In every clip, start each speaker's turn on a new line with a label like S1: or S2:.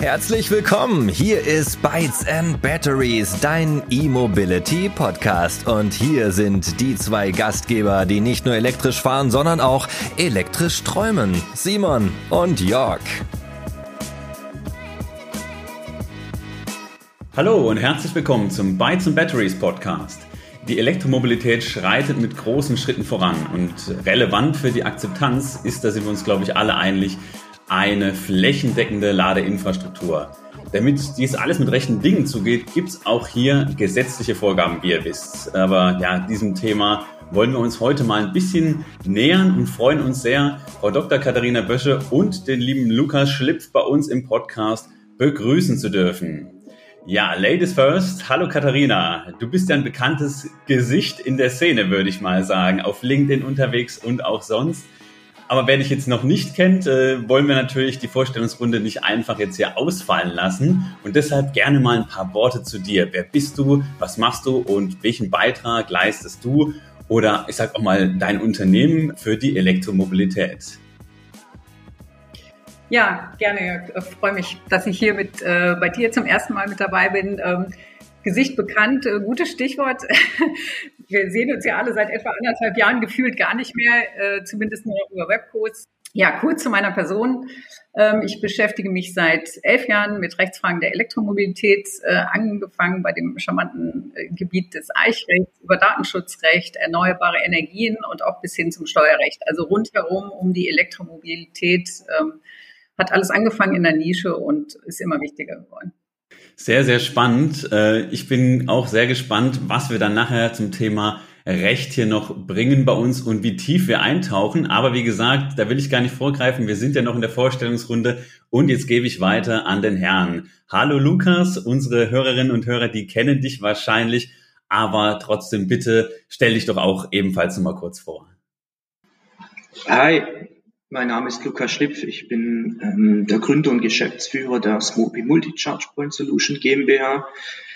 S1: Herzlich willkommen. Hier ist Bytes and Batteries, dein E-Mobility Podcast. Und hier sind die zwei Gastgeber, die nicht nur elektrisch fahren, sondern auch elektrisch träumen. Simon und Jörg.
S2: Hallo und herzlich willkommen zum Bytes and Batteries Podcast. Die Elektromobilität schreitet mit großen Schritten voran und relevant für die Akzeptanz ist, da sind wir uns, glaube ich, alle einig, eine flächendeckende Ladeinfrastruktur. Damit dies alles mit rechten Dingen zugeht, gibt es auch hier gesetzliche Vorgaben, wie ihr wisst. Aber ja, diesem Thema wollen wir uns heute mal ein bisschen nähern und freuen uns sehr, Frau Dr. Katharina Bösche und den lieben Lukas Schlipf bei uns im Podcast begrüßen zu dürfen. Ja, Ladies first. Hallo Katharina. Du bist ja ein bekanntes Gesicht in der Szene, würde ich mal sagen. Auf LinkedIn unterwegs und auch sonst. Aber wer dich jetzt noch nicht kennt, äh, wollen wir natürlich die Vorstellungsrunde nicht einfach jetzt hier ausfallen lassen. Und deshalb gerne mal ein paar Worte zu dir. Wer bist du? Was machst du? Und welchen Beitrag leistest du? Oder ich sag auch mal dein Unternehmen für die Elektromobilität.
S3: Ja, gerne. Ich freue mich, dass ich hier mit äh, bei dir zum ersten Mal mit dabei bin. Ähm, Gesicht bekannt, äh, gutes Stichwort. Wir sehen uns ja alle seit etwa anderthalb Jahren gefühlt gar nicht mehr, äh, zumindest nur über Webcodes. Ja, kurz zu meiner Person. Ähm, ich beschäftige mich seit elf Jahren mit Rechtsfragen der Elektromobilität, äh, angefangen bei dem charmanten äh, Gebiet des Eichrechts, über Datenschutzrecht, erneuerbare Energien und auch bis hin zum Steuerrecht. Also rundherum um die Elektromobilität ähm, hat alles angefangen in der Nische und ist immer wichtiger geworden.
S2: Sehr, sehr spannend. Äh, ich bin auch sehr gespannt, was wir dann nachher zum Thema Recht hier noch bringen bei uns und wie tief wir eintauchen. Aber wie gesagt, da will ich gar nicht vorgreifen. Wir sind ja noch in der Vorstellungsrunde und jetzt gebe ich weiter an den Herrn. Hallo Lukas, unsere Hörerinnen und Hörer, die kennen dich wahrscheinlich, aber trotzdem bitte stell dich doch auch ebenfalls noch mal kurz vor.
S4: Hi, mein Name ist Lukas Schlipf. Ich bin ähm, der Gründer und Geschäftsführer der Smopi Multi-Charge Point Solution GmbH.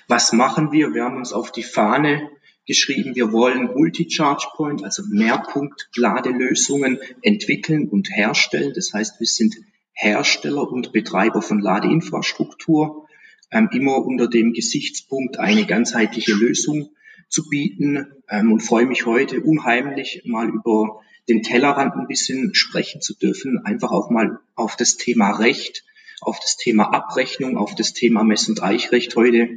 S4: Was machen wir? Wir haben uns auf die Fahne geschrieben, wir wollen Multi-Charge Point, also Mehrpunkt-Ladelösungen entwickeln und herstellen. Das heißt, wir sind Hersteller und Betreiber von Ladeinfrastruktur, ähm, immer unter dem Gesichtspunkt, eine ganzheitliche Lösung zu bieten ähm, und freue mich heute unheimlich mal über den Tellerrand ein bisschen sprechen zu dürfen, einfach auch mal auf das Thema Recht, auf das Thema Abrechnung, auf das Thema Mess- und Eichrecht heute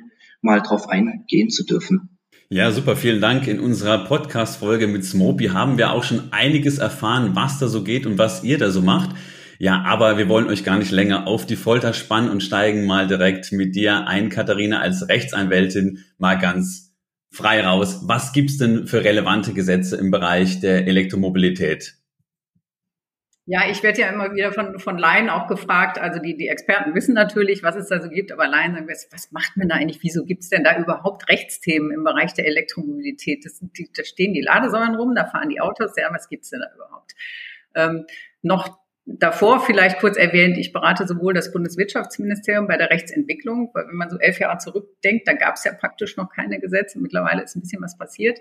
S4: mal drauf eingehen zu dürfen.
S2: Ja, super, vielen Dank. In unserer Podcast-Folge mit Smopy haben wir auch schon einiges erfahren, was da so geht und was ihr da so macht. Ja, aber wir wollen euch gar nicht länger auf die Folter spannen und steigen mal direkt mit dir ein, Katharina, als Rechtsanwältin mal ganz frei raus. Was gibt's denn für relevante Gesetze im Bereich der Elektromobilität?
S3: Ja, ich werde ja immer wieder von, von Laien auch gefragt. Also die, die Experten wissen natürlich, was es da so gibt, aber Laien sagen, was, was macht man da eigentlich? Wieso gibt's denn da überhaupt Rechtsthemen im Bereich der Elektromobilität? Das, die, da stehen die Ladesäulen rum, da fahren die Autos. Ja, was gibt's denn da überhaupt? Ähm, noch davor vielleicht kurz erwähnt, ich berate sowohl das Bundeswirtschaftsministerium bei der Rechtsentwicklung, weil wenn man so elf Jahre zurückdenkt, da gab es ja praktisch noch keine Gesetze. Mittlerweile ist ein bisschen was passiert.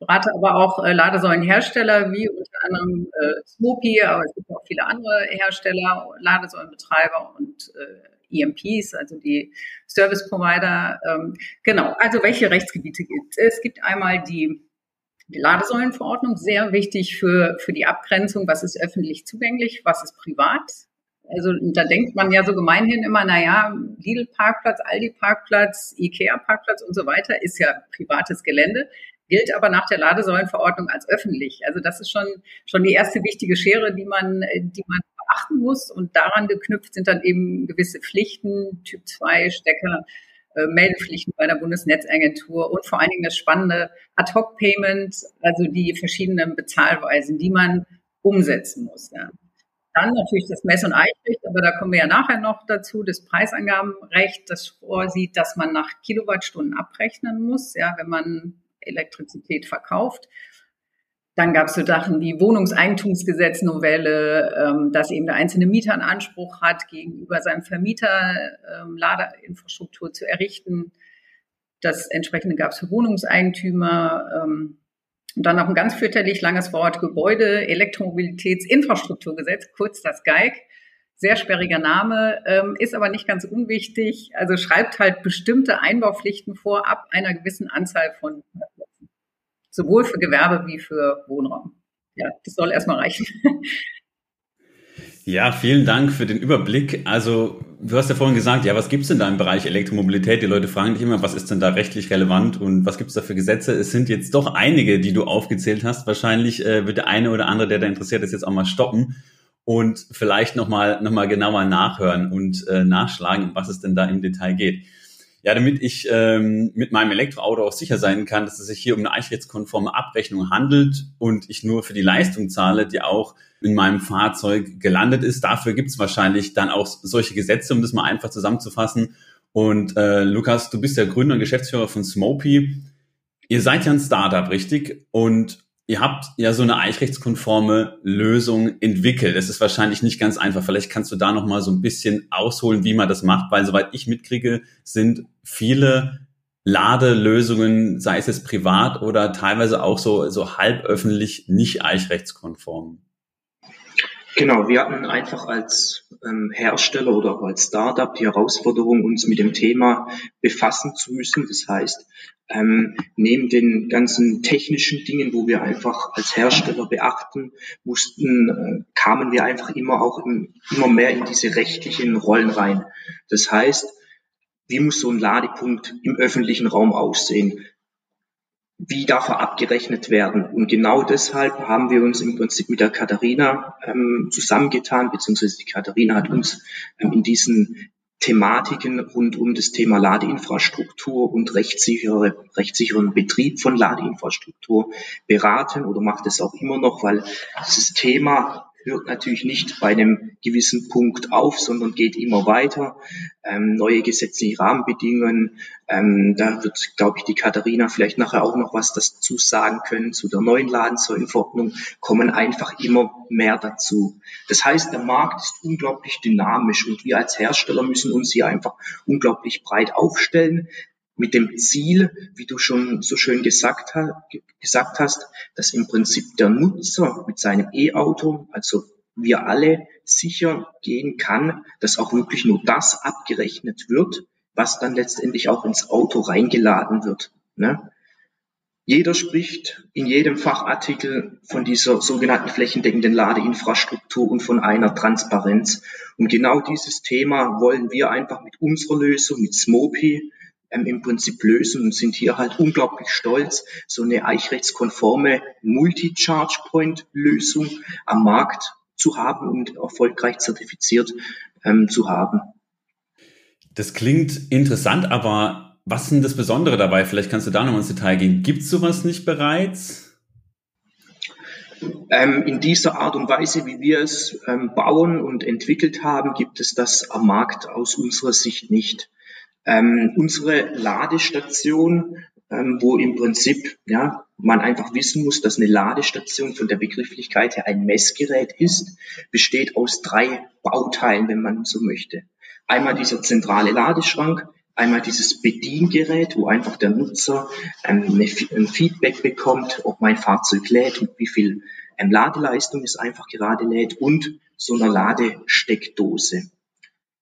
S3: Berate aber auch äh, Ladesäulenhersteller wie unter anderem äh, Smoopy, aber es gibt auch viele andere Hersteller, Ladesäulenbetreiber und äh, EMPs, also die Service Provider. Ähm, genau, also welche Rechtsgebiete gibt es? Es gibt einmal die die Ladesäulenverordnung, sehr wichtig für, für die Abgrenzung, was ist öffentlich zugänglich, was ist privat. Also da denkt man ja so gemeinhin immer, na ja, Lidl-Parkplatz, Aldi-Parkplatz, Ikea-Parkplatz und so weiter ist ja privates Gelände, gilt aber nach der Ladesäulenverordnung als öffentlich. Also das ist schon, schon die erste wichtige Schere, die man, die man beachten muss. Und daran geknüpft sind dann eben gewisse Pflichten, Typ 2 Stecker, Meldepflichten bei der Bundesnetzagentur und vor allen Dingen das spannende Ad-Hoc-Payment, also die verschiedenen Bezahlweisen, die man umsetzen muss. Ja. Dann natürlich das Mess- und Eichrecht, aber da kommen wir ja nachher noch dazu, das Preisangabenrecht, das vorsieht, dass man nach Kilowattstunden abrechnen muss, ja, wenn man Elektrizität verkauft. Dann gab es so Sachen wie Wohnungseigentumsgesetznovelle, ähm, dass eben der einzelne Mieter einen Anspruch hat, gegenüber seinem Vermieter ähm, Ladeinfrastruktur zu errichten. Das entsprechende gab es für Wohnungseigentümer. Ähm, und dann noch ein ganz fürchterlich langes Wort Gebäude, Elektromobilitätsinfrastrukturgesetz, kurz das GEIG. sehr sperriger Name, ähm, ist aber nicht ganz unwichtig. Also schreibt halt bestimmte Einbaupflichten vor ab einer gewissen Anzahl von. Sowohl für Gewerbe wie für Wohnraum. Ja, das soll erstmal reichen.
S2: Ja, vielen Dank für den Überblick. Also, du hast ja vorhin gesagt, ja, was gibt's denn da im Bereich Elektromobilität? Die Leute fragen dich immer, was ist denn da rechtlich relevant und was gibt's da für Gesetze? Es sind jetzt doch einige, die du aufgezählt hast. Wahrscheinlich äh, wird der eine oder andere, der da interessiert ist, jetzt auch mal stoppen und vielleicht nochmal noch mal genauer nachhören und äh, nachschlagen, was es denn da im Detail geht. Ja, damit ich ähm, mit meinem Elektroauto auch sicher sein kann, dass es sich hier um eine eichrechtskonforme Abrechnung handelt und ich nur für die Leistung zahle, die auch in meinem Fahrzeug gelandet ist. Dafür gibt es wahrscheinlich dann auch solche Gesetze, um das mal einfach zusammenzufassen. Und äh, Lukas, du bist ja Gründer und Geschäftsführer von Smopy. Ihr seid ja ein Startup, richtig? Und Ihr habt ja so eine eichrechtskonforme Lösung entwickelt. Es ist wahrscheinlich nicht ganz einfach. Vielleicht kannst du da noch mal so ein bisschen ausholen, wie man das macht, weil soweit ich mitkriege, sind viele Ladelösungen, sei es jetzt privat oder teilweise auch so, so halb öffentlich, nicht eichrechtskonform.
S4: Genau, wir hatten einfach als ähm, Hersteller oder auch als Startup die Herausforderung, uns mit dem Thema befassen zu müssen. Das heißt, ähm, neben den ganzen technischen Dingen, wo wir einfach als Hersteller beachten mussten, äh, kamen wir einfach immer auch im, immer mehr in diese rechtlichen Rollen rein. Das heißt, wie muss so ein Ladepunkt im öffentlichen Raum aussehen? Wie darf er abgerechnet werden? Und genau deshalb haben wir uns im Prinzip mit der Katharina ähm, zusammengetan, beziehungsweise die Katharina hat uns ähm, in diesen Thematiken rund um das Thema Ladeinfrastruktur und rechtssichere, rechtssicheren Betrieb von Ladeinfrastruktur beraten oder macht es auch immer noch, weil dieses Thema hört natürlich nicht bei einem gewissen Punkt auf, sondern geht immer weiter. Ähm, neue gesetzliche Rahmenbedingungen. Ähm, da wird, glaube ich, die Katharina vielleicht nachher auch noch was dazu sagen können zu der neuen Ladensäulenverordnung, kommen einfach immer mehr dazu. Das heißt, der Markt ist unglaublich dynamisch und wir als Hersteller müssen uns hier einfach unglaublich breit aufstellen mit dem Ziel, wie du schon so schön gesagt, gesagt hast, dass im Prinzip der Nutzer mit seinem E-Auto, also wir alle, sicher gehen kann, dass auch wirklich nur das abgerechnet wird, was dann letztendlich auch ins Auto reingeladen wird. Ne? Jeder spricht in jedem Fachartikel von dieser sogenannten flächendeckenden Ladeinfrastruktur und von einer Transparenz. Und genau dieses Thema wollen wir einfach mit unserer Lösung, mit Smopi, ähm, im Prinzip lösen und sind hier halt unglaublich stolz, so eine eichrechtskonforme Multi-Charge-Point-Lösung am Markt zu haben und erfolgreich zertifiziert ähm, zu haben.
S2: Das klingt interessant, aber was ist denn das Besondere dabei? Vielleicht kannst du da noch ins Detail gehen. Gibt es sowas nicht bereits?
S4: Ähm, in dieser Art und Weise, wie wir es ähm, bauen und entwickelt haben, gibt es das am Markt aus unserer Sicht nicht. Ähm, unsere Ladestation, ähm, wo im Prinzip ja, man einfach wissen muss, dass eine Ladestation von der Begrifflichkeit her ein Messgerät ist, besteht aus drei Bauteilen, wenn man so möchte. Einmal dieser zentrale Ladeschrank, einmal dieses Bediengerät, wo einfach der Nutzer ähm, ein Feedback bekommt, ob mein Fahrzeug lädt und wie viel ähm, Ladeleistung es einfach gerade lädt und so einer Ladesteckdose.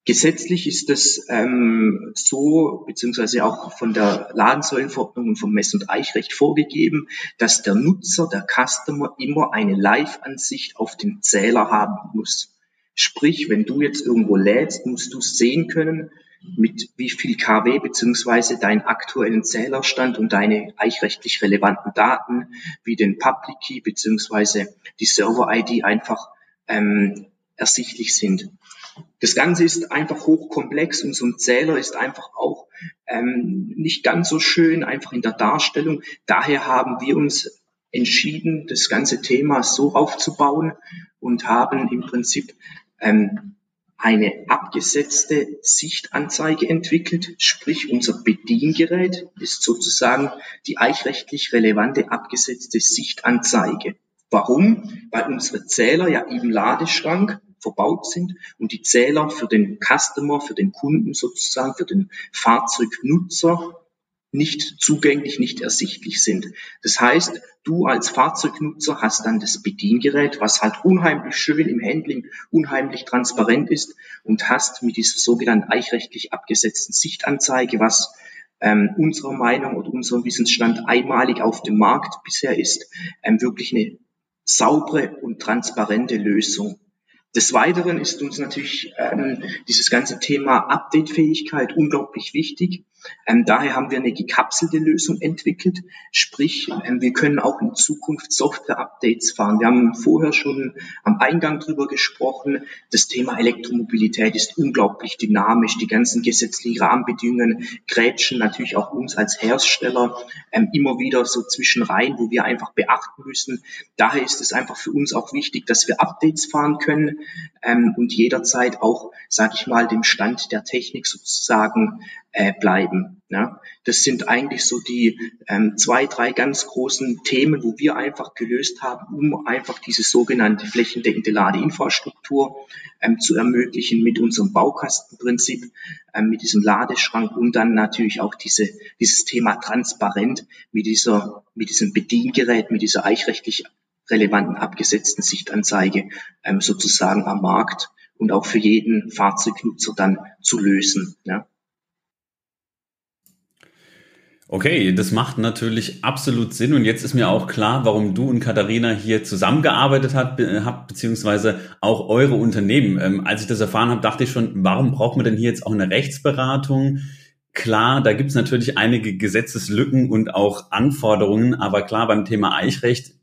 S4: Gesetzlich ist es ähm, so, beziehungsweise auch von der Ladensäulenverordnung und vom Mess- und Eichrecht vorgegeben, dass der Nutzer, der Customer immer eine Live-Ansicht auf den Zähler haben muss. Sprich, wenn du jetzt irgendwo lädst, musst du sehen können, mit wie viel kW beziehungsweise deinen aktuellen Zählerstand und deine eichrechtlich relevanten Daten wie den Public Key beziehungsweise die Server-ID einfach ähm, ersichtlich sind. Das Ganze ist einfach hochkomplex und so ein Zähler ist einfach auch ähm, nicht ganz so schön, einfach in der Darstellung. Daher haben wir uns entschieden, das ganze Thema so aufzubauen und haben im Prinzip ähm, eine abgesetzte Sichtanzeige entwickelt, sprich unser Bediengerät ist sozusagen die eichrechtlich relevante abgesetzte Sichtanzeige. Warum? Weil unsere Zähler ja im Ladeschrank verbaut sind und die Zähler für den Customer, für den Kunden sozusagen, für den Fahrzeugnutzer nicht zugänglich, nicht ersichtlich sind. Das heißt, du als Fahrzeugnutzer hast dann das Bediengerät, was halt unheimlich schön im Handling, unheimlich transparent ist und hast mit dieser sogenannten eichrechtlich abgesetzten Sichtanzeige, was ähm, unserer Meinung oder unserem Wissensstand einmalig auf dem Markt bisher ist, ähm, wirklich eine saubere und transparente Lösung. Des Weiteren ist uns natürlich ähm, dieses ganze Thema Updatefähigkeit unglaublich wichtig. Ähm, daher haben wir eine gekapselte Lösung entwickelt, sprich ähm, wir können auch in Zukunft Software-Updates fahren. Wir haben vorher schon am Eingang drüber gesprochen. Das Thema Elektromobilität ist unglaublich dynamisch. Die ganzen gesetzlichen Rahmenbedingungen grätschen natürlich auch uns als Hersteller ähm, immer wieder so zwischen rein, wo wir einfach beachten müssen. Daher ist es einfach für uns auch wichtig, dass wir Updates fahren können ähm, und jederzeit auch, sage ich mal, dem Stand der Technik sozusagen äh, bleiben. Ja? Das sind eigentlich so die ähm, zwei, drei ganz großen Themen, wo wir einfach gelöst haben, um einfach diese sogenannte flächendeckende Ladeinfrastruktur ähm, zu ermöglichen mit unserem Baukastenprinzip, ähm, mit diesem Ladeschrank und dann natürlich auch diese, dieses Thema transparent mit dieser, mit diesem Bediengerät, mit dieser eichrechtlich relevanten abgesetzten Sichtanzeige ähm, sozusagen am Markt und auch für jeden Fahrzeugnutzer dann zu lösen. Ja.
S2: Okay, das macht natürlich absolut Sinn und jetzt ist mir auch klar, warum du und Katharina hier zusammengearbeitet habt, habt beziehungsweise auch eure Unternehmen. Ähm, als ich das erfahren habe, dachte ich schon, warum braucht man denn hier jetzt auch eine Rechtsberatung? Klar, da gibt es natürlich einige Gesetzeslücken und auch Anforderungen, aber klar, beim Thema Eichrecht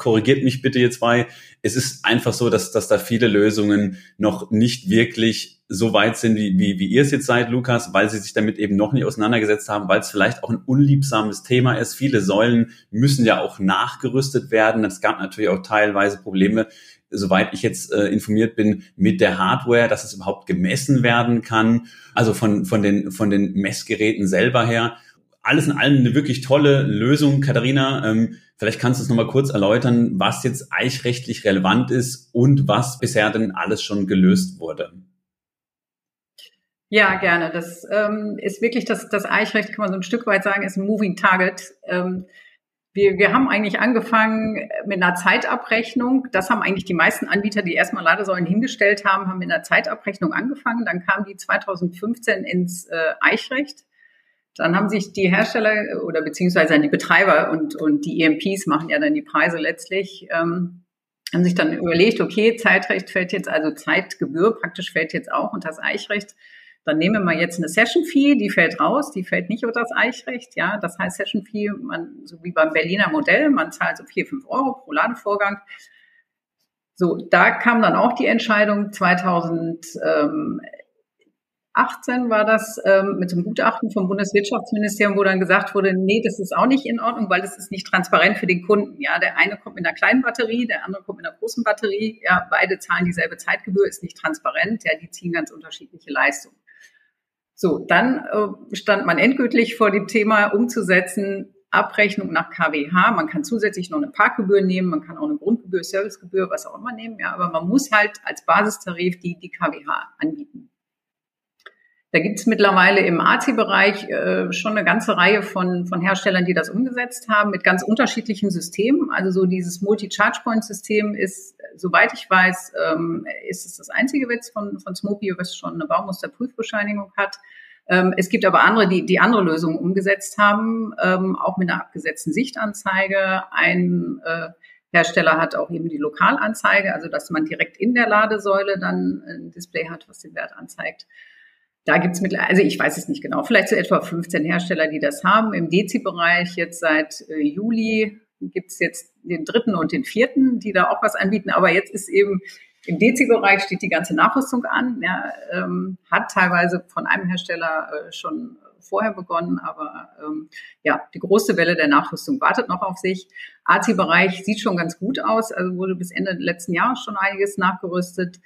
S2: korrigiert mich bitte jetzt bei. Es ist einfach so, dass, dass da viele Lösungen noch nicht wirklich so weit sind, wie, wie, wie ihr es jetzt seid, Lukas, weil sie sich damit eben noch nicht auseinandergesetzt haben, weil es vielleicht auch ein unliebsames Thema ist. Viele Säulen müssen ja auch nachgerüstet werden. Es gab natürlich auch teilweise Probleme, soweit ich jetzt äh, informiert bin, mit der Hardware, dass es überhaupt gemessen werden kann. Also von, von, den, von den Messgeräten selber her. Alles in allem eine wirklich tolle Lösung. Katharina, ähm, vielleicht kannst du es nochmal kurz erläutern, was jetzt eichrechtlich relevant ist und was bisher denn alles schon gelöst wurde.
S3: Ja, gerne. Das ähm, ist wirklich das, das Eichrecht, kann man so ein Stück weit sagen, ist ein Moving Target. Ähm, wir, wir haben eigentlich angefangen mit einer Zeitabrechnung. Das haben eigentlich die meisten Anbieter, die erstmal Ladesäulen hingestellt haben, haben mit einer Zeitabrechnung angefangen. Dann kam die 2015 ins äh, Eichrecht. Dann haben sich die Hersteller oder beziehungsweise die Betreiber und, und die EMPs machen ja dann die Preise letztlich, ähm, haben sich dann überlegt, okay, Zeitrecht fällt jetzt, also Zeitgebühr praktisch fällt jetzt auch und das Eichrecht dann nehmen wir jetzt eine Session Fee, die fällt raus, die fällt nicht unter das Eichrecht, ja. Das heißt Session Fee, so wie beim Berliner Modell, man zahlt so vier, fünf Euro pro Ladevorgang. So, da kam dann auch die Entscheidung 2018 war das ähm, mit dem Gutachten vom Bundeswirtschaftsministerium, wo dann gesagt wurde, nee, das ist auch nicht in Ordnung, weil das ist nicht transparent für den Kunden. Ja, der eine kommt mit einer kleinen Batterie, der andere kommt mit einer großen Batterie. Ja, beide zahlen dieselbe Zeitgebühr, ist nicht transparent. Ja, die ziehen ganz unterschiedliche Leistungen. So, dann äh, stand man endgültig vor dem Thema umzusetzen, Abrechnung nach KWH. Man kann zusätzlich noch eine Parkgebühr nehmen, man kann auch eine Grundgebühr, Servicegebühr, was auch immer nehmen, ja, aber man muss halt als Basistarif die, die KWH anbieten. Da gibt es mittlerweile im ACI-Bereich äh, schon eine ganze Reihe von, von Herstellern, die das umgesetzt haben, mit ganz unterschiedlichen Systemen. Also so dieses Multi-Charge-Point-System ist, soweit ich weiß, ähm, ist es das einzige Witz von, von Smopio, was schon eine Baumusterprüfbescheinigung hat. Ähm, es gibt aber andere, die die andere Lösungen umgesetzt haben, ähm, auch mit einer abgesetzten Sichtanzeige. Ein äh, Hersteller hat auch eben die Lokalanzeige, also dass man direkt in der Ladesäule dann ein Display hat, was den Wert anzeigt. Da gibt es mittlerweile, also ich weiß es nicht genau, vielleicht so etwa 15 Hersteller, die das haben. Im Dezi-Bereich jetzt seit äh, Juli gibt es jetzt den dritten und den vierten, die da auch was anbieten. Aber jetzt ist eben im Dezi-Bereich steht die ganze Nachrüstung an. Ja, ähm, hat teilweise von einem Hersteller äh, schon vorher begonnen, aber ähm, ja, die große Welle der Nachrüstung wartet noch auf sich. AC-Bereich sieht schon ganz gut aus, also wurde bis Ende letzten Jahres schon einiges nachgerüstet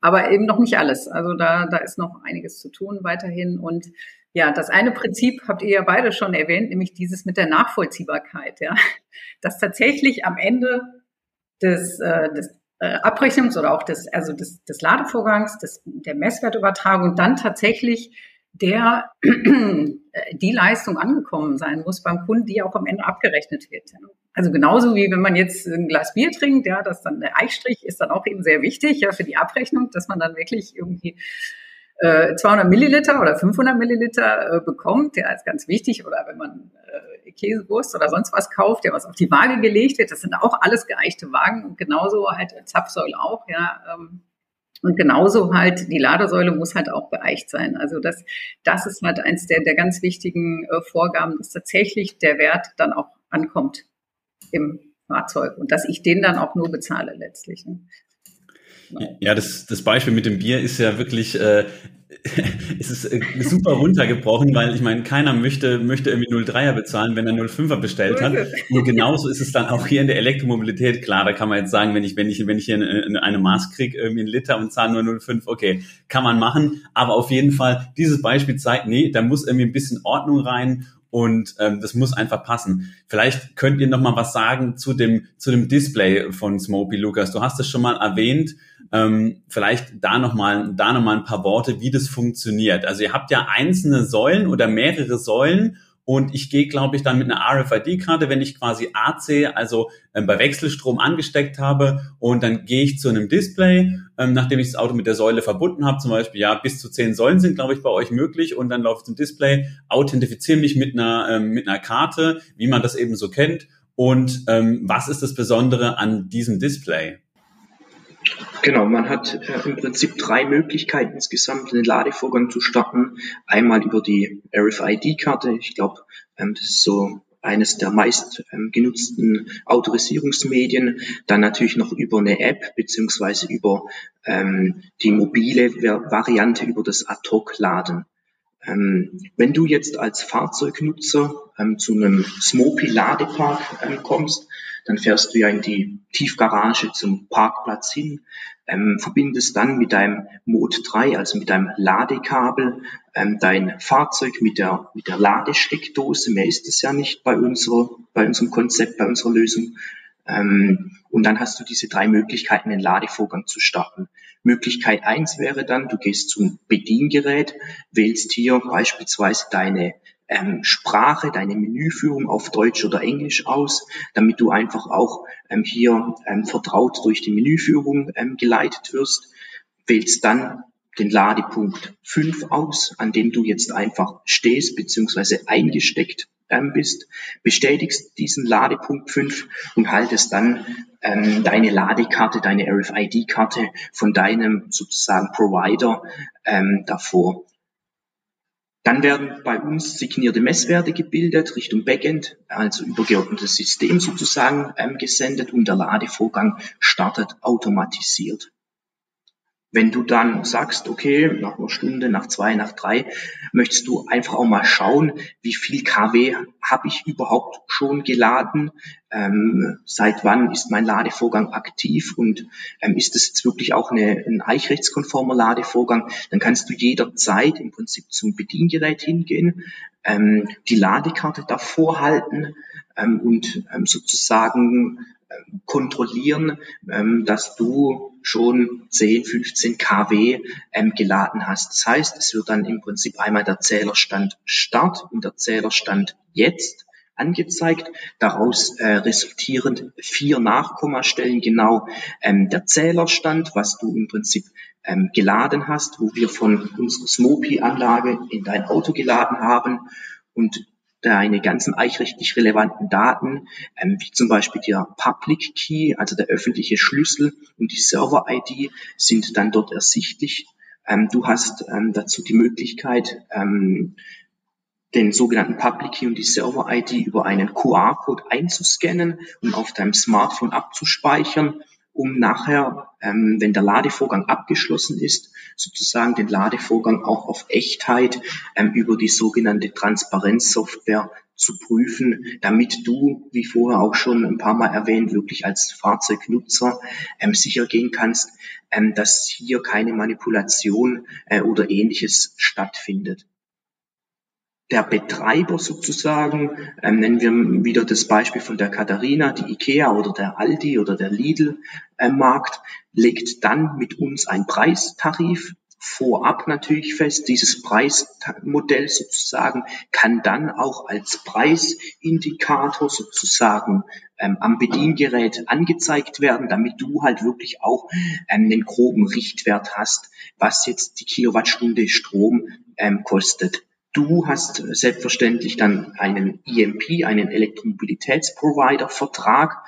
S3: aber eben noch nicht alles. Also da, da ist noch einiges zu tun weiterhin. Und ja, das eine Prinzip habt ihr ja beide schon erwähnt, nämlich dieses mit der Nachvollziehbarkeit, ja, dass tatsächlich am Ende des, äh, des äh, Abrechnungs oder auch des, also des, des Ladevorgangs, des, der Messwertübertragung dann tatsächlich der die Leistung angekommen sein muss beim Kunden, die auch am Ende abgerechnet wird. Also genauso wie wenn man jetzt ein Glas Bier trinkt, ja, das dann der Eichstrich ist dann auch eben sehr wichtig, ja, für die Abrechnung, dass man dann wirklich irgendwie äh, 200 Milliliter oder 500 Milliliter äh, bekommt, ja, ist ganz wichtig. Oder wenn man äh, Käsewurst oder sonst was kauft, ja, was auf die Waage gelegt wird, das sind auch alles geeichte Wagen und genauso halt Zapfsäule auch, ja. Ähm, und genauso halt die Ladesäule muss halt auch beeicht sein. Also das, das ist halt eins der, der ganz wichtigen äh, Vorgaben, dass tatsächlich der Wert dann auch ankommt im Fahrzeug und dass ich den dann auch nur bezahle letztlich. Ne?
S2: Ja, das, das Beispiel mit dem Bier ist ja wirklich, äh, es ist äh, super runtergebrochen, weil ich meine, keiner möchte, möchte irgendwie 0,3er bezahlen, wenn er 0,5er bestellt hat. Und genauso ist es dann auch hier in der Elektromobilität. Klar, da kann man jetzt sagen, wenn ich, wenn ich, wenn ich hier eine, eine Maß kriege, irgendwie einen Liter und zahle nur 0,5, okay, kann man machen. Aber auf jeden Fall, dieses Beispiel zeigt, nee, da muss irgendwie ein bisschen Ordnung rein und ähm, das muss einfach passen. Vielleicht könnt ihr noch mal was sagen zu dem zu dem Display von Smopy, Lukas. Du hast es schon mal erwähnt. Ähm, vielleicht da noch mal da noch mal ein paar Worte, wie das funktioniert. Also ihr habt ja einzelne Säulen oder mehrere Säulen und ich gehe, glaube ich, dann mit einer RFID-Karte, wenn ich quasi AC, also ähm, bei Wechselstrom angesteckt habe. Und dann gehe ich zu einem Display, ähm, nachdem ich das Auto mit der Säule verbunden habe, zum Beispiel, ja, bis zu zehn Säulen sind, glaube ich, bei euch möglich. Und dann ich zum Display, authentifiziere mich mit einer, ähm, mit einer Karte, wie man das eben so kennt. Und ähm, was ist das Besondere an diesem Display?
S4: Genau, man hat äh, im Prinzip drei Möglichkeiten insgesamt, den Ladevorgang zu starten. Einmal über die RFID-Karte. Ich glaube, ähm, das ist so eines der meist ähm, genutzten Autorisierungsmedien. Dann natürlich noch über eine App beziehungsweise über ähm, die mobile Variante über das Ad-Hoc-Laden. Ähm, wenn du jetzt als Fahrzeugnutzer ähm, zu einem Smopi-Ladepark ähm, kommst, dann fährst du ja in die Tiefgarage zum Parkplatz hin, ähm, verbindest dann mit deinem Mod 3, also mit deinem Ladekabel, ähm, dein Fahrzeug mit der, mit der Ladesteckdose. Mehr ist es ja nicht bei, unserer, bei unserem Konzept, bei unserer Lösung. Ähm, und dann hast du diese drei Möglichkeiten, den Ladevorgang zu starten. Möglichkeit eins wäre dann, du gehst zum Bediengerät, wählst hier beispielsweise deine ähm, Sprache, deine Menüführung auf Deutsch oder Englisch aus, damit du einfach auch ähm, hier ähm, vertraut durch die Menüführung ähm, geleitet wirst. Wählst dann den Ladepunkt 5 aus, an dem du jetzt einfach stehst bzw. eingesteckt ähm, bist, bestätigst diesen Ladepunkt 5 und haltest dann ähm, deine Ladekarte, deine RFID-Karte von deinem sozusagen Provider ähm, davor. Dann werden bei uns signierte Messwerte gebildet Richtung Backend, also übergeordnetes System sozusagen ähm, gesendet und der Ladevorgang startet automatisiert. Wenn du dann sagst, okay, nach einer Stunde, nach zwei, nach drei, möchtest du einfach auch mal schauen, wie viel kW habe ich überhaupt schon geladen, ähm, seit wann ist mein Ladevorgang aktiv? Und ähm, ist es jetzt wirklich auch eine, ein eichrechtskonformer Ladevorgang, dann kannst du jederzeit im Prinzip zum Bediengerät hingehen, ähm, die Ladekarte davor halten ähm, und ähm, sozusagen ähm, kontrollieren, dass du schon 10, 15 kW ähm, geladen hast. Das heißt, es wird dann im Prinzip einmal der Zählerstand Start und der Zählerstand Jetzt angezeigt. Daraus äh, resultierend vier Nachkommastellen genau ähm, der Zählerstand, was du im Prinzip ähm, geladen hast, wo wir von unserer Smopi-Anlage in dein Auto geladen haben und deine ganzen eichrechtlich relevanten Daten, ähm, wie zum Beispiel der Public Key, also der öffentliche Schlüssel und die Server-ID sind dann dort ersichtlich. Ähm, du hast ähm, dazu die Möglichkeit, ähm, den sogenannten Public Key und die Server-ID über einen QR-Code einzuscannen und auf deinem Smartphone abzuspeichern um nachher, ähm, wenn der Ladevorgang abgeschlossen ist, sozusagen den Ladevorgang auch auf Echtheit ähm, über die sogenannte Transparenzsoftware zu prüfen, damit du, wie vorher auch schon ein paar Mal erwähnt, wirklich als Fahrzeugnutzer ähm, sicher gehen kannst, ähm, dass hier keine Manipulation äh, oder ähnliches stattfindet der Betreiber sozusagen, ähm, nennen wir wieder das Beispiel von der Katharina, die IKEA oder der Aldi oder der Lidl äh, Markt, legt dann mit uns einen Preistarif vorab natürlich fest. Dieses Preismodell sozusagen kann dann auch als Preisindikator sozusagen ähm, am Bediengerät angezeigt werden, damit du halt wirklich auch ähm, einen groben Richtwert hast, was jetzt die Kilowattstunde Strom ähm, kostet. Du hast selbstverständlich dann einen EMP, einen Elektromobilitätsprovider-Vertrag,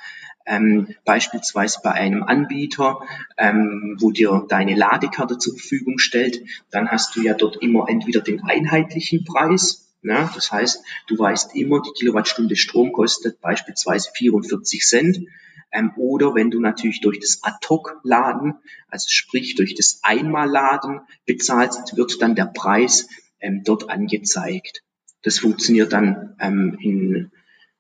S4: ähm, beispielsweise bei einem Anbieter, ähm, wo dir deine Ladekarte zur Verfügung stellt, dann hast du ja dort immer entweder den einheitlichen Preis, ne? das heißt, du weißt immer, die Kilowattstunde Strom kostet beispielsweise 44 Cent, ähm, oder wenn du natürlich durch das Ad-Hoc-Laden, also sprich durch das Einmalladen bezahlst, wird dann der Preis ähm, dort angezeigt. Das funktioniert dann ähm, in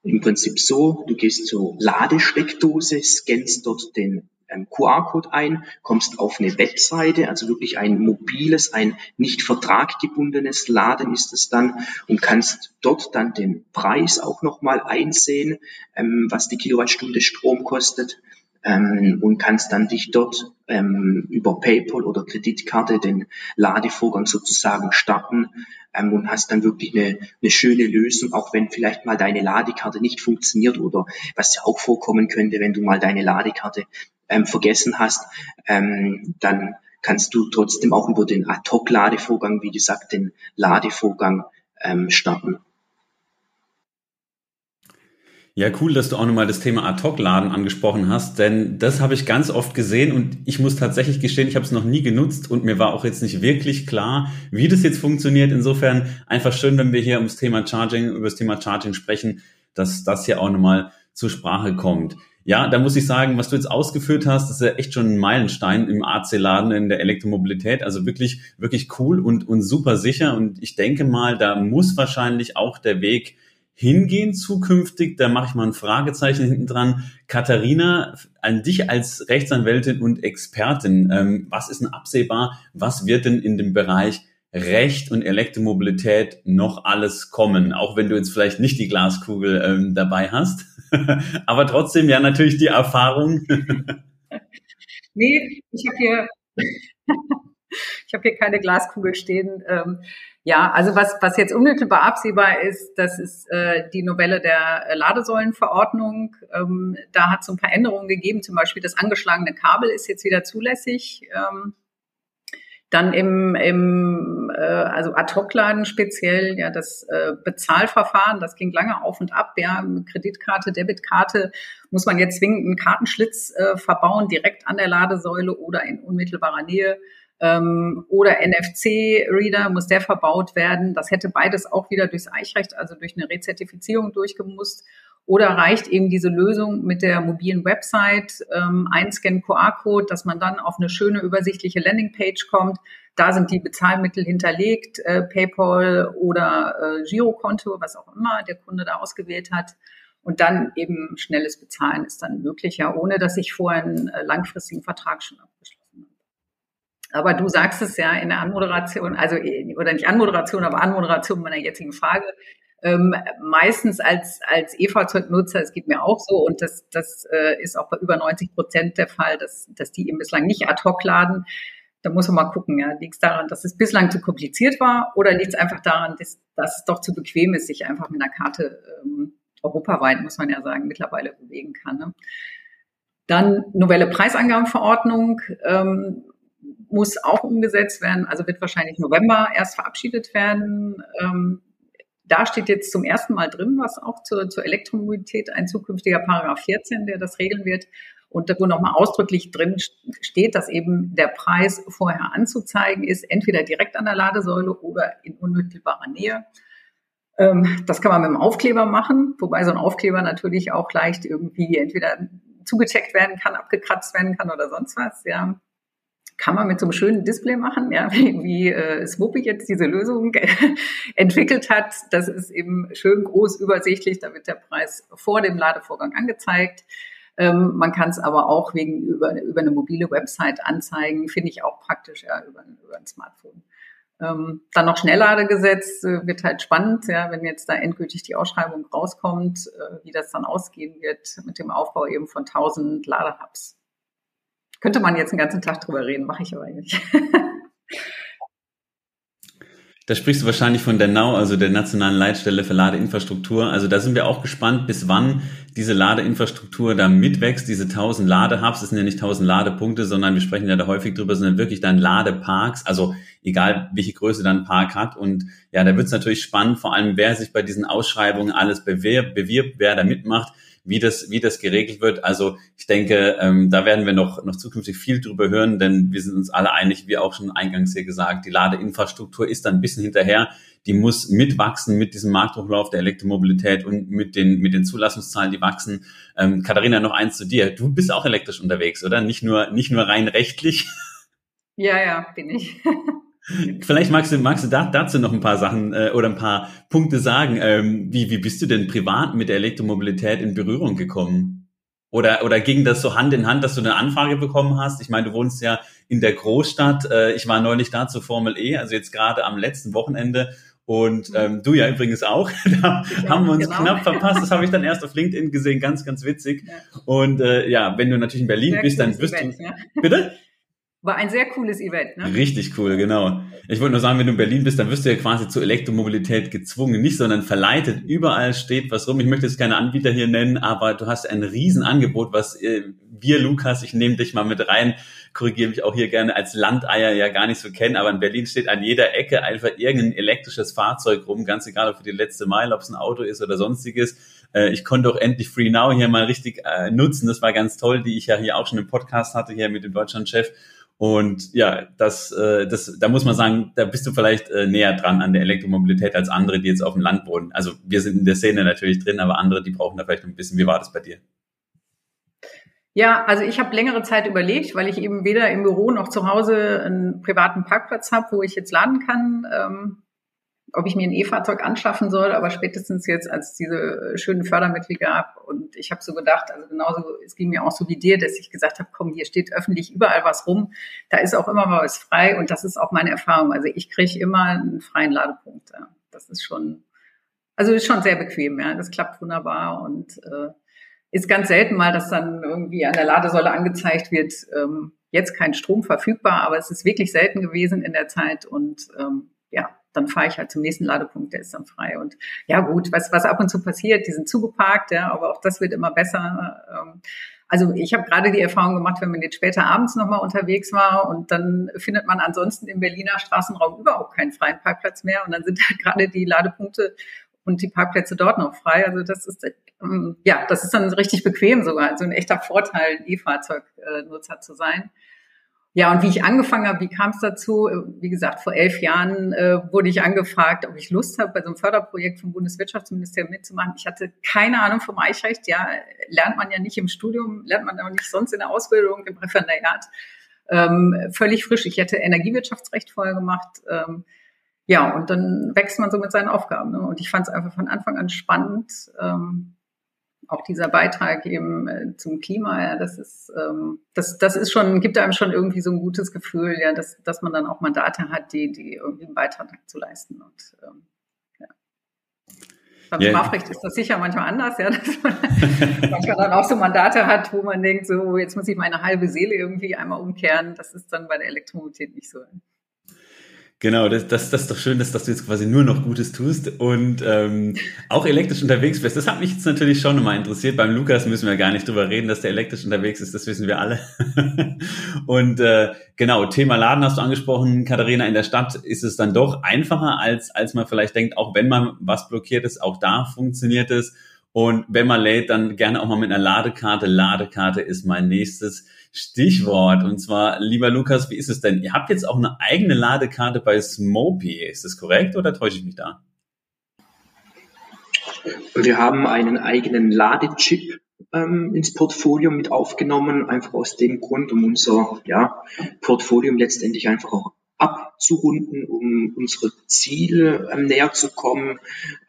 S4: im Prinzip so, du gehst zur Ladesteckdose, scannst dort den ähm, QR-Code ein, kommst auf eine Webseite, also wirklich ein mobiles, ein nicht vertraggebundenes Laden ist es dann und kannst dort dann den Preis auch nochmal einsehen, ähm, was die Kilowattstunde Strom kostet ähm, und kannst dann dich dort ähm, über PayPal oder Kreditkarte den Ladevorgang sozusagen starten ähm, und hast dann wirklich eine, eine schöne Lösung, auch wenn vielleicht mal deine Ladekarte nicht funktioniert oder was ja auch vorkommen könnte, wenn du mal deine Ladekarte ähm, vergessen hast, ähm, dann kannst du trotzdem auch über den Ad-Hoc-Ladevorgang, wie gesagt, den Ladevorgang ähm, starten.
S2: Ja, cool, dass du auch nochmal das Thema Ad-Hoc-Laden angesprochen hast, denn das habe ich ganz oft gesehen und ich muss tatsächlich gestehen, ich habe es noch nie genutzt und mir war auch jetzt nicht wirklich klar, wie das jetzt funktioniert. Insofern einfach schön, wenn wir hier ums Thema Charging, über das Thema Charging sprechen, dass das hier auch nochmal zur Sprache kommt. Ja, da muss ich sagen, was du jetzt ausgeführt hast, ist ja echt schon ein Meilenstein im AC-Laden in der Elektromobilität. Also wirklich, wirklich cool und, und super sicher. Und ich denke mal, da muss wahrscheinlich auch der Weg hingehen zukünftig? Da mache ich mal ein Fragezeichen hinten dran. Katharina, an dich als Rechtsanwältin und Expertin, ähm, was ist denn absehbar? Was wird denn in dem Bereich Recht und Elektromobilität noch alles kommen? Auch wenn du jetzt vielleicht nicht die Glaskugel ähm, dabei hast, aber trotzdem ja natürlich die Erfahrung.
S3: nee, ich habe hier, ich habe hier keine Glaskugel stehen. Ähm, ja, also was, was jetzt unmittelbar absehbar ist, das ist äh, die Novelle der äh, Ladesäulenverordnung. Ähm, da hat es ein paar Änderungen gegeben, zum Beispiel das angeschlagene Kabel ist jetzt wieder zulässig. Ähm, dann im, im äh, also Ad-Hoc-Laden speziell, ja, das äh, Bezahlverfahren, das ging lange auf und ab. Ja, Kreditkarte, Debitkarte muss man jetzt zwingend einen Kartenschlitz äh, verbauen, direkt an der Ladesäule oder in unmittelbarer Nähe ähm, oder NFC-Reader, muss der verbaut werden. Das hätte beides auch wieder durchs Eichrecht, also durch eine Rezertifizierung durchgemusst. Oder reicht eben diese Lösung mit der mobilen Website, ähm, einscannen QR-Code, dass man dann auf eine schöne übersichtliche Landingpage kommt. Da sind die Bezahlmittel hinterlegt, äh, PayPal oder äh, Girokonto, was auch immer der Kunde da ausgewählt hat. Und dann eben schnelles Bezahlen ist dann möglich, ja, ohne dass ich vorher einen äh, langfristigen Vertrag schon abgeschlossen aber du sagst es ja in der Anmoderation, also oder nicht Anmoderation, aber Anmoderation meiner jetzigen Frage. Ähm, meistens als als E-Fahrzeugnutzer, es geht mir auch so und das das äh, ist auch bei über 90 Prozent der Fall, dass dass die eben bislang nicht ad hoc laden. Da muss man mal gucken, ja, liegt es daran, dass es bislang zu kompliziert war oder liegt es einfach daran, dass, dass es doch zu bequem ist, sich einfach mit einer Karte ähm, europaweit, muss man ja sagen, mittlerweile bewegen kann. Ne? Dann Novelle Preisangabenverordnung. Ähm, muss auch umgesetzt werden, also wird wahrscheinlich November erst verabschiedet werden. Ähm, da steht jetzt zum ersten Mal drin, was auch zur, zur Elektromobilität ein zukünftiger Paragraph 14, der das regeln wird. Und wo nochmal ausdrücklich drin steht, dass eben der Preis vorher anzuzeigen ist, entweder direkt an der Ladesäule oder in unmittelbarer Nähe. Ähm, das kann man mit dem Aufkleber machen, wobei so ein Aufkleber natürlich auch leicht irgendwie entweder zugecheckt werden kann, abgekratzt werden kann oder sonst was. Ja, kann man mit so einem schönen Display machen, ja, wie, wie äh, Swoopy jetzt diese Lösung entwickelt hat. Das ist eben schön groß übersichtlich, da wird der Preis vor dem Ladevorgang angezeigt. Ähm, man kann es aber auch wegen über, über eine mobile Website anzeigen, finde ich auch praktisch, ja, über, über ein Smartphone. Ähm, dann noch Schnellladegesetz äh, wird halt spannend, ja, wenn jetzt da endgültig die Ausschreibung rauskommt, äh, wie das dann ausgehen wird mit dem Aufbau eben von 1000 Ladehubs. Könnte man jetzt einen ganzen Tag drüber reden, mache ich aber nicht.
S2: Da sprichst du wahrscheinlich von der NOW, also der Nationalen Leitstelle für Ladeinfrastruktur. Also da sind wir auch gespannt, bis wann diese Ladeinfrastruktur da mitwächst, diese 1000 Ladehubs. Das sind ja nicht 1000 Ladepunkte, sondern wir sprechen ja da häufig drüber, sondern wirklich dann Ladeparks. Also egal, welche Größe dann Park hat. Und ja, da wird es natürlich spannend, vor allem wer sich bei diesen Ausschreibungen alles bewirbt, bewirbt wer da mitmacht wie das, wie das geregelt wird. Also ich denke, ähm, da werden wir noch, noch zukünftig viel drüber hören, denn wir sind uns alle einig, wie auch schon eingangs hier gesagt, die Ladeinfrastruktur ist da ein bisschen hinterher. Die muss mitwachsen mit diesem Marktdrucklauf der Elektromobilität und mit den, mit den Zulassungszahlen, die wachsen. Ähm, Katharina, noch eins zu dir. Du bist auch elektrisch unterwegs, oder? Nicht nur, nicht nur rein rechtlich.
S3: Ja, ja, bin ich.
S2: Vielleicht magst du, magst du da, dazu noch ein paar Sachen äh, oder ein paar Punkte sagen. Ähm, wie, wie bist du denn privat mit der Elektromobilität in Berührung gekommen? Oder, oder ging das so Hand in Hand, dass du eine Anfrage bekommen hast? Ich meine, du wohnst ja in der Großstadt. Äh, ich war neulich da zur Formel E, also jetzt gerade am letzten Wochenende. Und ähm, du ja übrigens auch. da ja, haben wir uns genau. knapp verpasst. Das habe ich dann erst auf LinkedIn gesehen. Ganz, ganz witzig. Ja. Und äh, ja, wenn du natürlich in Berlin Sehr bist, dann wirst Event, du. Ja. Bitte?
S3: War ein sehr cooles Event, ne?
S2: Richtig cool, genau. Ich wollte nur sagen, wenn du in Berlin bist, dann wirst du ja quasi zur Elektromobilität gezwungen, nicht, sondern verleitet. Überall steht was rum. Ich möchte jetzt keine Anbieter hier nennen, aber du hast ein Riesenangebot, was äh, wir, Lukas, ich nehme dich mal mit rein, korrigiere mich auch hier gerne als Landeier ja gar nicht so kennen, aber in Berlin steht an jeder Ecke einfach irgendein elektrisches Fahrzeug rum, ganz egal, ob für die letzte Meile, ob es ein Auto ist oder sonstiges. Äh, ich konnte auch endlich Free Now hier mal richtig äh, nutzen. Das war ganz toll, die ich ja hier auch schon im Podcast hatte, hier mit dem Deutschlandchef. Und ja, das, äh, das, da muss man sagen, da bist du vielleicht äh, näher dran an der Elektromobilität als andere, die jetzt auf dem Land wohnen. Also wir sind in der Szene natürlich drin, aber andere, die brauchen da vielleicht ein bisschen. Wie war das bei dir?
S3: Ja, also ich habe längere Zeit überlegt, weil ich eben weder im Büro noch zu Hause einen privaten Parkplatz habe, wo ich jetzt laden kann. Ähm, ob ich mir ein E-Fahrzeug anschaffen soll, aber spätestens jetzt, als diese schönen Fördermittel gab und ich habe so gedacht, also genauso, es ging mir auch so wie dir, dass ich gesagt habe, komm, hier steht öffentlich überall was rum, da ist auch immer mal was frei und das ist auch meine Erfahrung. Also ich kriege immer einen freien Ladepunkt. Ja. Das ist schon, also ist schon sehr bequem, ja, das klappt wunderbar und äh, ist ganz selten mal, dass dann irgendwie an der Ladesäule angezeigt wird, ähm, jetzt kein Strom verfügbar, aber es ist wirklich selten gewesen in der Zeit und ähm, dann fahre ich halt zum nächsten Ladepunkt, der ist dann frei. Und ja gut, was, was ab und zu passiert, die sind zugeparkt, ja, aber auch das wird immer besser. Ähm, also ich habe gerade die Erfahrung gemacht, wenn man jetzt später abends nochmal unterwegs war und dann findet man ansonsten im Berliner Straßenraum überhaupt keinen freien Parkplatz mehr und dann sind halt gerade die Ladepunkte und die Parkplätze dort noch frei. Also das ist ähm, ja, das ist dann richtig bequem sogar. Also ein echter Vorteil, E-Fahrzeugnutzer zu sein. Ja, und wie ich angefangen habe, wie kam es dazu? Wie gesagt, vor elf Jahren äh, wurde ich angefragt, ob ich Lust habe, bei so einem Förderprojekt vom Bundeswirtschaftsministerium mitzumachen. Ich hatte keine Ahnung vom Eichrecht. Ja, lernt man ja nicht im Studium, lernt man auch nicht sonst in der Ausbildung, im Referendariat. Ähm, völlig frisch. Ich hätte Energiewirtschaftsrecht vorher gemacht. Ähm, ja, und dann wächst man so mit seinen Aufgaben. Ne? Und ich fand es einfach von Anfang an spannend. Ähm, auch dieser Beitrag eben äh, zum Klima, ja, das ist, ähm, das, das ist schon, gibt einem schon irgendwie so ein gutes Gefühl, ja, dass, dass man dann auch Mandate hat, die, die irgendwie einen Beitrag zu leisten. Und ähm, ja. Beim yeah. Strafrecht ist das sicher manchmal anders, ja, dass man manchmal dann auch so Mandate hat, wo man denkt, so jetzt muss ich meine halbe Seele irgendwie einmal umkehren. Das ist dann bei der Elektromobilität nicht so.
S2: Genau, das, das, das ist doch schön, dass, dass du jetzt quasi nur noch Gutes tust und ähm, auch elektrisch unterwegs bist. Das hat mich jetzt natürlich schon nochmal interessiert. Beim Lukas müssen wir gar nicht drüber reden, dass der elektrisch unterwegs ist, das wissen wir alle. und äh, genau, Thema Laden hast du angesprochen, Katharina, in der Stadt ist es dann doch einfacher, als, als man vielleicht denkt, auch wenn man was blockiert ist, auch da funktioniert es. Und wenn man lädt, dann gerne auch mal mit einer Ladekarte. Ladekarte ist mein nächstes Stichwort. Und zwar, lieber Lukas, wie ist es denn? Ihr habt jetzt auch eine eigene Ladekarte bei Smopy. Ist das korrekt oder täusche ich mich da?
S4: Wir haben einen eigenen Ladechip ähm, ins Portfolio mit aufgenommen, einfach aus dem Grund, um unser ja, Portfolio letztendlich einfach auch abzurunden, um unsere Ziele ähm, näher zu kommen,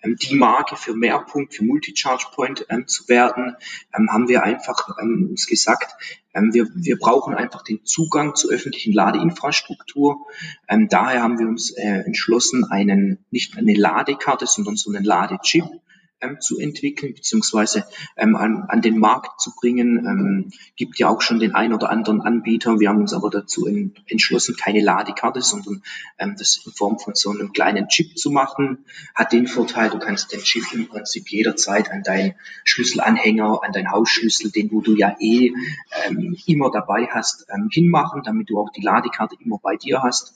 S4: ähm, die Marke für Mehrpunkt, für Multi-Charge Point ähm, zu werden, ähm, haben wir einfach ähm, uns gesagt, ähm, wir, wir brauchen einfach den Zugang zur öffentlichen Ladeinfrastruktur. daher haben wir uns äh, entschlossen, einen, nicht eine Ladekarte, sondern so einen Ladechip ähm, zu entwickeln beziehungsweise ähm, an, an den Markt zu bringen. Ähm, gibt ja auch schon den ein oder anderen Anbieter. Wir haben uns aber dazu in, entschlossen, keine Ladekarte, sondern ähm, das in Form von so einem kleinen Chip zu machen. Hat den Vorteil, du kannst den Chip im Prinzip jederzeit an deinen Schlüsselanhänger, an deinen Hausschlüssel, den du, du ja eh ähm, immer dabei hast, ähm, hinmachen, damit du auch die Ladekarte immer bei dir hast.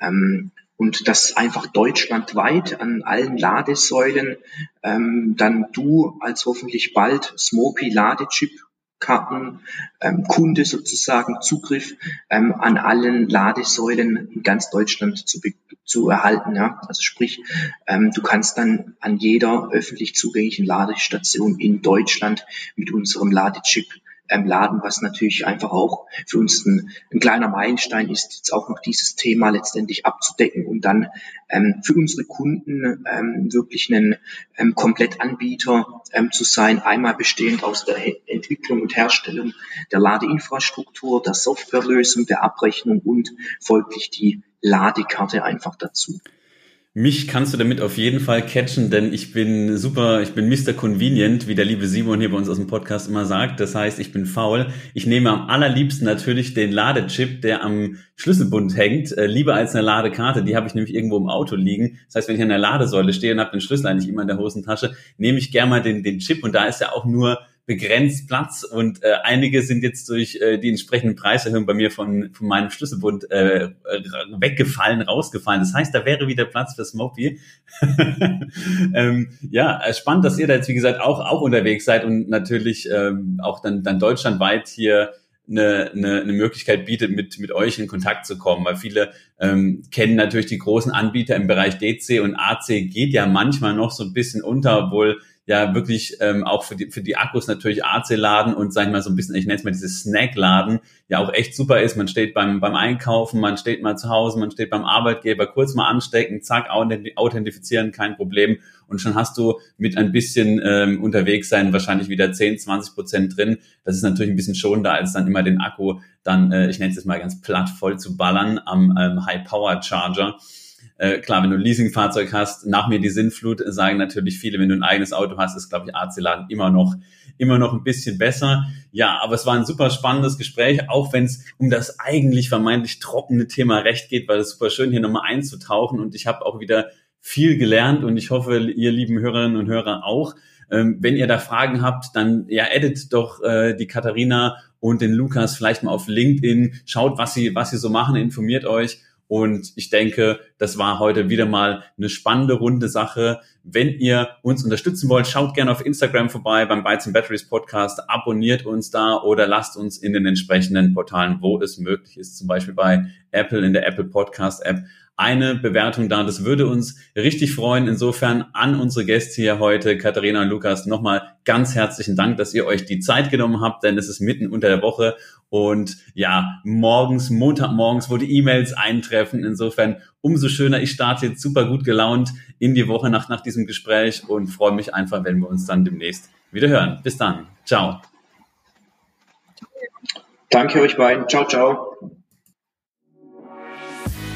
S4: Ähm, und das einfach deutschlandweit an allen Ladesäulen ähm, dann du als hoffentlich bald Smopy Ladechip Karten, ähm, Kunde sozusagen Zugriff ähm, an allen Ladesäulen in ganz Deutschland zu, zu erhalten. Ja? Also sprich, ähm, du kannst dann an jeder öffentlich zugänglichen Ladestation in Deutschland mit unserem Ladechip ähm, laden, was natürlich einfach auch für uns ein, ein, kleiner Meilenstein ist, jetzt auch noch dieses Thema letztendlich abzudecken und dann ähm, für unsere Kunden ähm, wirklich einen ähm, Komplettanbieter ähm, zu sein, einmal bestehend aus der Entwicklung und Herstellung der Ladeinfrastruktur, der Softwarelösung, der Abrechnung und folglich die Ladekarte einfach dazu.
S2: Mich kannst du damit auf jeden Fall catchen, denn ich bin super, ich bin Mr. Convenient, wie der liebe Simon hier bei uns aus dem Podcast immer sagt. Das heißt, ich bin faul. Ich nehme am allerliebsten natürlich den Ladechip, der am Schlüsselbund hängt, äh, lieber als eine Ladekarte. Die habe ich nämlich irgendwo im Auto liegen. Das heißt, wenn ich an der Ladesäule stehe und habe den Schlüssel eigentlich immer in der Hosentasche, nehme ich gerne mal den, den Chip und da ist ja auch nur begrenzt Platz und äh, einige sind jetzt durch äh, die entsprechenden Preiserhöhungen bei mir von, von meinem Schlüsselbund äh, weggefallen, rausgefallen. Das heißt, da wäre wieder Platz für Smokey. ähm, ja, äh, spannend, dass ihr da jetzt, wie gesagt, auch, auch unterwegs seid und natürlich ähm, auch dann, dann deutschlandweit hier eine, eine, eine Möglichkeit bietet, mit, mit euch in Kontakt zu kommen, weil viele ähm, kennen natürlich die großen Anbieter im Bereich DC und AC geht ja manchmal noch so ein bisschen unter, obwohl ja wirklich ähm, auch für die, für die Akkus natürlich AC-Laden und sag ich mal so ein bisschen, ich nenne es mal dieses Snack-Laden, ja auch echt super ist. Man steht beim, beim Einkaufen, man steht mal zu Hause, man steht beim Arbeitgeber, kurz mal anstecken, zack, authentifizieren, kein Problem. Und schon hast du mit ein bisschen ähm, unterwegs sein wahrscheinlich wieder 10, 20 Prozent drin. Das ist natürlich ein bisschen schonender, als dann immer den Akku dann, äh, ich nenne es jetzt mal ganz platt, voll zu ballern am ähm, High-Power-Charger. Äh, klar, wenn du ein Leasingfahrzeug hast, nach mir die Sinnflut, sagen natürlich viele, wenn du ein eigenes Auto hast, ist, glaube ich, AC-Laden immer noch, immer noch ein bisschen besser. Ja, aber es war ein super spannendes Gespräch, auch wenn es um das eigentlich vermeintlich trockene Thema Recht geht, weil es super schön hier nochmal einzutauchen und ich habe auch wieder viel gelernt und ich hoffe, ihr lieben Hörerinnen und Hörer auch. Ähm, wenn ihr da Fragen habt, dann ja, edit doch äh, die Katharina und den Lukas vielleicht mal auf LinkedIn, schaut, was sie, was sie so machen, informiert euch und ich denke, das war heute wieder mal eine spannende, runde Sache. Wenn ihr uns unterstützen wollt, schaut gerne auf Instagram vorbei beim Bytes and Batteries Podcast, abonniert uns da oder lasst uns in den entsprechenden Portalen, wo es möglich ist, zum Beispiel bei Apple in der Apple Podcast App, eine Bewertung da. Das würde uns richtig freuen. Insofern an unsere Gäste hier heute, Katharina und Lukas, nochmal ganz herzlichen Dank, dass ihr euch die Zeit genommen habt, denn es ist mitten unter der Woche und ja, morgens, Montagmorgens, wo die E-Mails eintreffen. Insofern umso schöner. Ich starte jetzt super gut gelaunt in die Woche nach, nach diesem Gespräch und freue mich einfach, wenn wir uns dann demnächst wieder hören. Bis dann. Ciao.
S4: Danke euch beiden. Ciao, ciao.